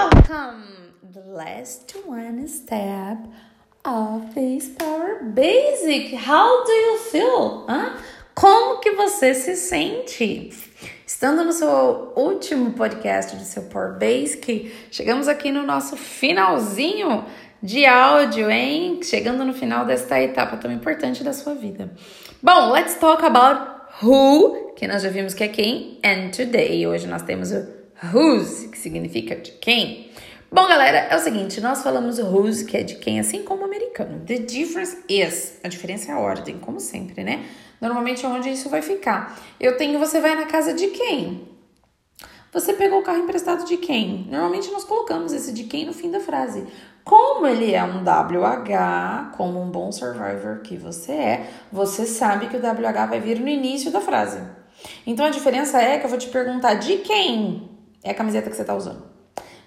Welcome! The last one step of this Power Basic. How do you feel? Como que você se sente? Estando no seu último podcast do seu Power Basic, chegamos aqui no nosso finalzinho de áudio, hein? Chegando no final desta etapa tão importante da sua vida. Bom, let's talk about who, que nós já vimos que é quem, and today. Hoje nós temos o whose, significa de quem. Bom, galera, é o seguinte, nós falamos whose, que é de quem, assim como o americano. The difference is, a diferença é a ordem, como sempre, né? Normalmente é onde isso vai ficar. Eu tenho, você vai na casa de quem? Você pegou o carro emprestado de quem? Normalmente nós colocamos esse de quem no fim da frase. Como ele é um WH, como um bom survivor que você é, você sabe que o WH vai vir no início da frase. Então a diferença é que eu vou te perguntar de quem é a camiseta que você está usando.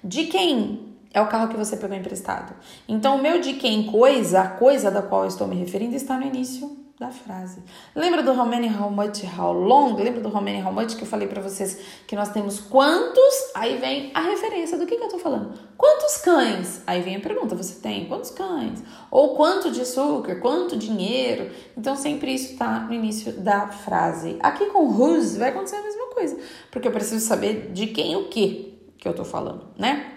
De quem é o carro que você pegou emprestado. Então o meu de quem coisa, a coisa da qual eu estou me referindo, está no início da frase. Lembra do how many, how much, how long? Lembra do how many, how much que eu falei para vocês que nós temos quantos? Aí vem a referência do que, que eu tô falando. Quantos cães? Aí vem a pergunta, você tem quantos cães? Ou quanto de açúcar? Quanto dinheiro? Então sempre isso tá no início da frase. Aqui com whose vai acontecer a mesma coisa, porque eu preciso saber de quem o que que eu tô falando, né?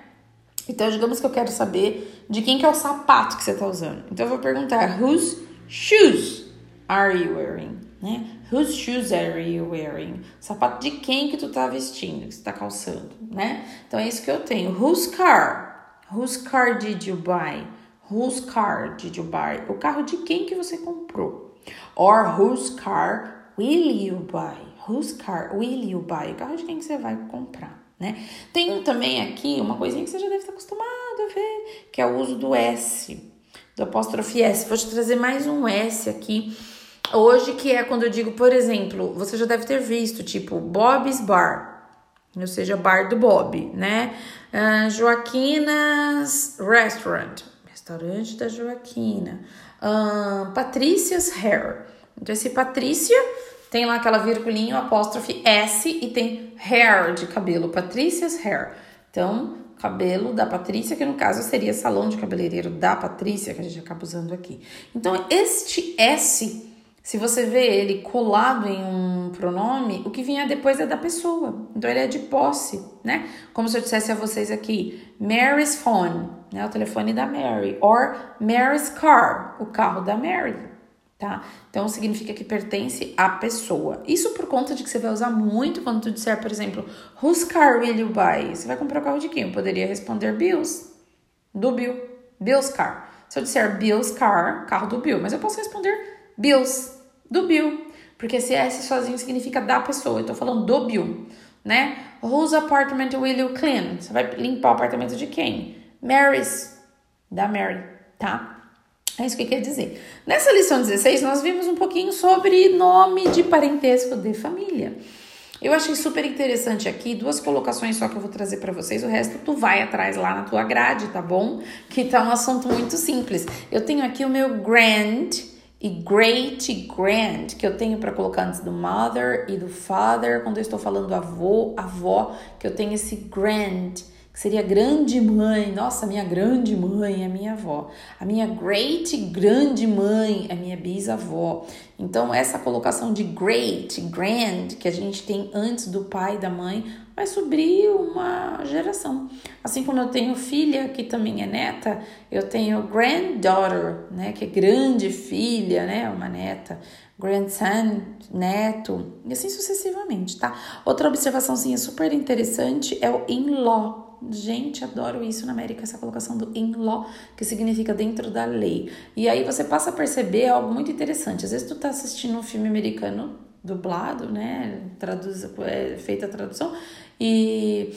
Então, digamos que eu quero saber de quem que é o sapato que você tá usando. Então, eu vou perguntar, whose shoes are you wearing? Né? Whose shoes are you wearing? Sapato de quem que tu tá vestindo, que você tá calçando, né? Então é isso que eu tenho. Whose car? Whose car did you buy? Whose car did you buy? O carro de quem que você comprou? Or whose car will you buy? Whose car will you buy? O carro de quem que você vai comprar, né? Tem também aqui uma coisinha que você já deve estar acostumado a ver, que é o uso do S, do apóstrofe S. Vou te trazer mais um S aqui Hoje, que é quando eu digo, por exemplo, você já deve ter visto, tipo, Bob's Bar, ou seja, bar do Bob, né? Uh, Joaquina's Restaurant, restaurante da Joaquina. Uh, Patricia's Hair. Então, esse Patrícia tem lá aquela virgulinha, apóstrofe S e tem hair de cabelo, Patricia's Hair. Então, cabelo da Patrícia, que no caso seria salão de cabeleireiro da Patrícia, que a gente acaba usando aqui. Então, este S se você vê ele colado em um pronome, o que vinha depois é da pessoa. Então ele é de posse, né? Como se eu dissesse a vocês aqui, Mary's phone, né? O telefone da Mary, or Mary's car, o carro da Mary, tá? Então significa que pertence à pessoa. Isso por conta de que você vai usar muito quando tu disser, por exemplo, whose car will you buy? Você vai comprar o carro de quem? Eu poderia responder Bill's, do Bill, Bill's car. Se eu disser Bill's car, carro do Bill, mas eu posso responder Bill's do Bill, porque esse S sozinho significa da pessoa. Eu tô falando do Bill, né? Whose apartment will you clean? Você vai limpar o apartamento de quem? Mary's, da Mary, tá? É isso que quer dizer. Nessa lição 16, nós vimos um pouquinho sobre nome de parentesco de família. Eu achei super interessante aqui, duas colocações só que eu vou trazer para vocês, o resto tu vai atrás lá na tua grade, tá bom? Que tá um assunto muito simples. Eu tenho aqui o meu grand e great grand, que eu tenho para colocar antes do mother e do father, quando eu estou falando avô, avó, que eu tenho esse grand, que seria grande mãe. Nossa, minha grande mãe é minha avó. A minha great grande mãe é minha bisavó. Então, essa colocação de great, grand, que a gente tem antes do pai e da mãe, vai subir uma geração. Assim como eu tenho filha, que também é neta, eu tenho granddaughter, né, que é grande filha, né, uma neta, grandson, neto, e assim sucessivamente, tá? Outra observaçãozinha super interessante é o in-law. Gente, adoro isso na América, essa colocação do in-law, que significa dentro da lei. E aí você passa a perceber algo muito interessante. Às vezes tu tá assistindo um filme americano dublado, né? Traduz, é feita a tradução, e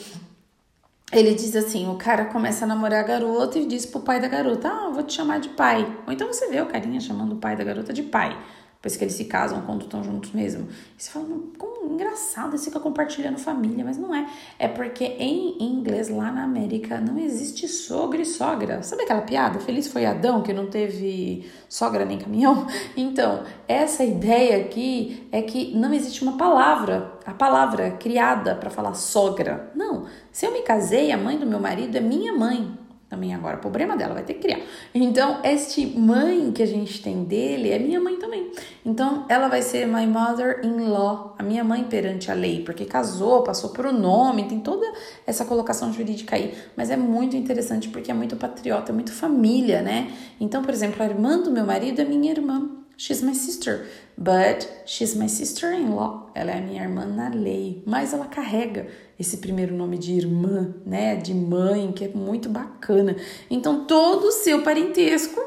ele diz assim: o cara começa a namorar a garota e diz pro pai da garota: Ah, vou te chamar de pai. Ou então você vê o carinha chamando o pai da garota de pai. Depois que eles se casam, quando estão juntos mesmo. E você fala, como engraçado, você fica compartilhando família, mas não é. É porque em inglês, lá na América, não existe sogra e sogra. Sabe aquela piada? Feliz foi Adão, que não teve sogra nem caminhão? Então, essa ideia aqui é que não existe uma palavra, a palavra criada para falar sogra. Não. Se eu me casei, a mãe do meu marido é minha mãe também agora. O problema dela vai ter que criar. Então, este mãe que a gente tem dele é minha mãe também. Então, ela vai ser my mother-in-law, a minha mãe perante a lei, porque casou, passou por o nome, tem toda essa colocação jurídica aí. Mas é muito interessante porque é muito patriota, é muito família, né? Então, por exemplo, a irmã do meu marido é minha irmã. She's my sister, but she's my sister-in-law. Ela é minha irmã na lei, mas ela carrega esse primeiro nome de irmã, né, de mãe, que é muito bacana. Então todo o seu parentesco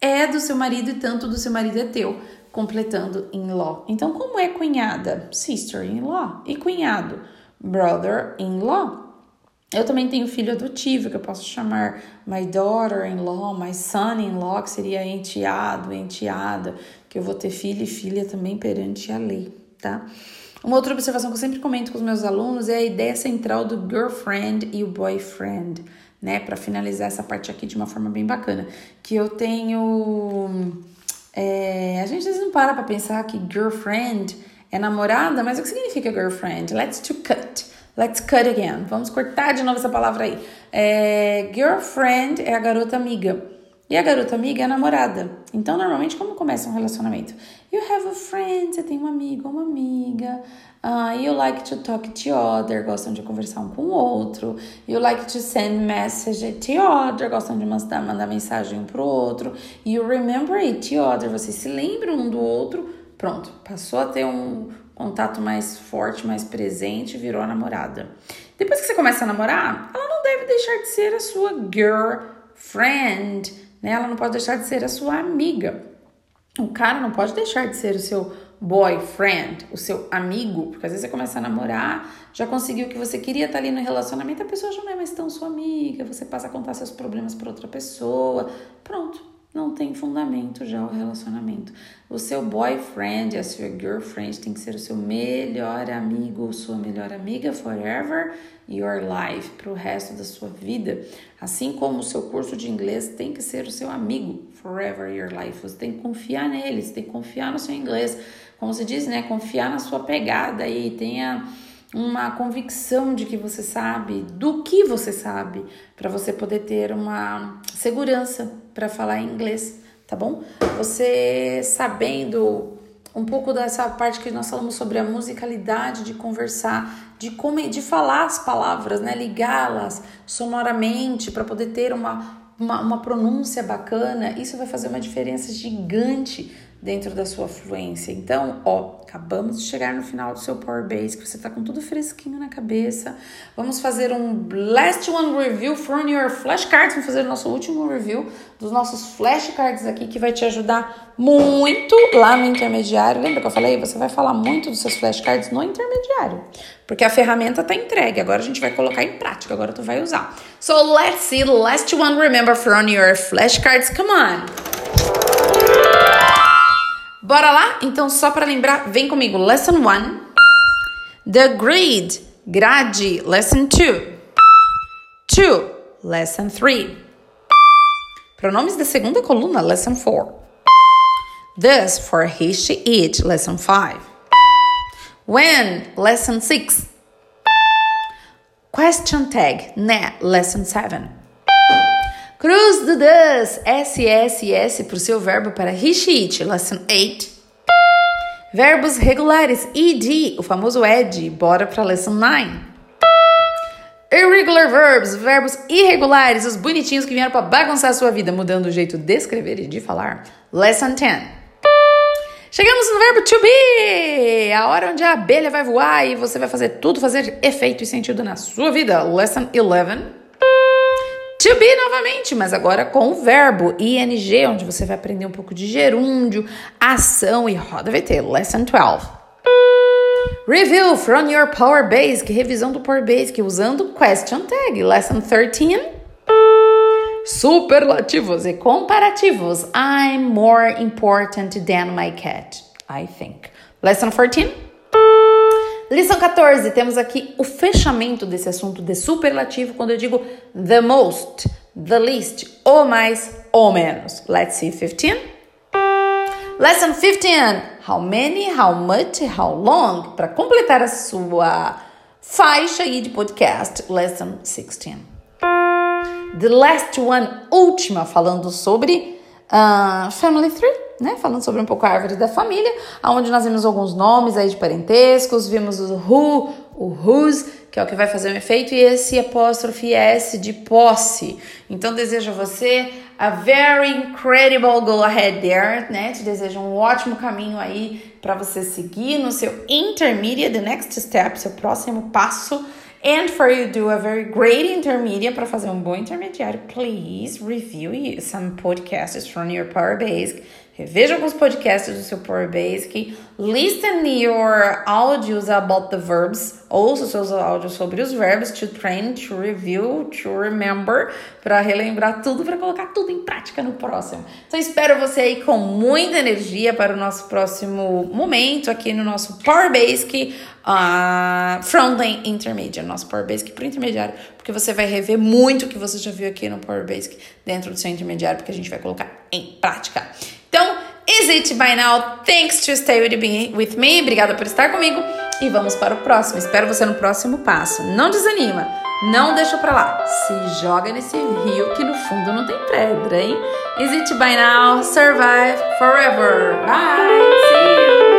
é do seu marido e tanto do seu marido é teu, completando in-law. Então como é cunhada? Sister-in-law. E cunhado? Brother-in-law. Eu também tenho filho adotivo, que eu posso chamar my daughter-in-law, my son-in-law, que seria enteado, enteada, que eu vou ter filho e filha também perante a lei, tá? Uma outra observação que eu sempre comento com os meus alunos é a ideia central do girlfriend e o boyfriend, né? Para finalizar essa parte aqui de uma forma bem bacana, que eu tenho. É, a gente às vezes não para pra pensar que girlfriend é namorada, mas o que significa girlfriend? Let's to cut. Let's cut again. Vamos cortar de novo essa palavra aí. É, girlfriend é a garota amiga. E a garota amiga é a namorada. Então, normalmente, como começa um relacionamento? You have a friend, você tem um amigo uma amiga. Uh, you like to talk to other, gostam de conversar um com o outro. You like to send message to other, gostam de mandar, mandar mensagem um pro outro. You remember to other, vocês se lembram um do outro. Pronto, passou a ter um, contato mais forte, mais presente, virou a namorada. Depois que você começa a namorar, ela não deve deixar de ser a sua girlfriend, né? Ela não pode deixar de ser a sua amiga. O cara não pode deixar de ser o seu boyfriend, o seu amigo, porque às vezes você começa a namorar, já conseguiu o que você queria, tá ali no relacionamento, a pessoa já não é mais tão sua amiga, você passa a contar seus problemas para outra pessoa. Pronto, não tem fundamento já o relacionamento. O seu boyfriend, a sua girlfriend tem que ser o seu melhor amigo ou sua melhor amiga forever your life, para o resto da sua vida. Assim como o seu curso de inglês tem que ser o seu amigo forever your life. Você tem que confiar nele, você tem que confiar no seu inglês. Como se diz, né? Confiar na sua pegada e tenha uma convicção de que você sabe, do que você sabe, para você poder ter uma segurança para falar inglês, tá bom? Você sabendo um pouco dessa parte que nós falamos sobre a musicalidade de conversar, de como de falar as palavras, né, ligá-las sonoramente para poder ter uma, uma, uma pronúncia bacana, isso vai fazer uma diferença gigante dentro da sua fluência. Então, ó, acabamos de chegar no final do seu Power Base, que você tá com tudo fresquinho na cabeça. Vamos fazer um last one review from your flashcards. Vamos fazer o nosso último review dos nossos flashcards aqui, que vai te ajudar muito lá no intermediário. Lembra que eu falei? Você vai falar muito dos seus flashcards no intermediário, porque a ferramenta tá entregue. Agora a gente vai colocar em prática. Agora tu vai usar. So let's see last one. Remember from your flashcards. Come on. Bora lá? Então, só para lembrar, vem comigo. Lesson 1. The grid. Grade. Lesson 2. 2. Lesson 3. Pronomes da segunda coluna. Lesson 4. This for he, she, it. Lesson 5. When. Lesson 6. Question tag. Ne. Lesson 7. Cruz do Das, SSS para o seu verbo para Hishit, lesson 8. Verbos regulares, ed, o famoso ed, bora para lesson 9. Irregular verbs, verbos irregulares, os bonitinhos que vieram para bagunçar a sua vida, mudando o jeito de escrever e de falar. Lesson 10. Chegamos no verbo to be, a hora onde a abelha vai voar e você vai fazer tudo fazer efeito e sentido na sua vida. Lesson 11. To be novamente, mas agora com o verbo ing, onde você vai aprender um pouco de gerúndio, ação e roda VT. Lesson 12. Review from your Power Basic, revisão do Power Basic usando question tag. Lesson 13. superlativos e comparativos. I'm more important than my cat, I think. Lesson 14. Lição 14, temos aqui o fechamento desse assunto de superlativo quando eu digo the most, the least, ou mais ou menos. Let's see 15. Lesson 15. How many, how much, how long? Para completar a sua faixa aí de podcast. Lesson 16. The last one, última, falando sobre uh, Family Tree, né? Falando sobre um pouco a árvore da família, onde nós vimos alguns nomes aí de parentescos, vimos o who, o whose, que é o que vai fazer um efeito, e esse apóstrofe S de posse. Então, desejo a você a very incredible go ahead there, né? Te desejo um ótimo caminho aí para você seguir no seu intermediate, the next step, seu próximo passo. And for you to do a very great intermediate, para fazer um bom intermediário, please review some podcasts from your Power Basic Reveja alguns podcasts do seu Power Basic. Listen your audios about the verbs. Ouça os seus áudios sobre os verbos. To train, to review, to remember. Para relembrar tudo, para colocar tudo em prática no próximo. Então, espero você aí com muita energia para o nosso próximo momento aqui no nosso Power Basic uh, Frontline Intermediate. Nosso Power Basic para intermediário. Porque você vai rever muito o que você já viu aqui no Power Basic dentro do seu intermediário. Porque a gente vai colocar em prática. Então, is it by now? Thanks to stay with me. Obrigada por estar comigo. E vamos para o próximo. Espero você no próximo passo. Não desanima. Não deixa pra lá. Se joga nesse rio que no fundo não tem pedra, hein? Is it by now? Survive forever. Bye. See you.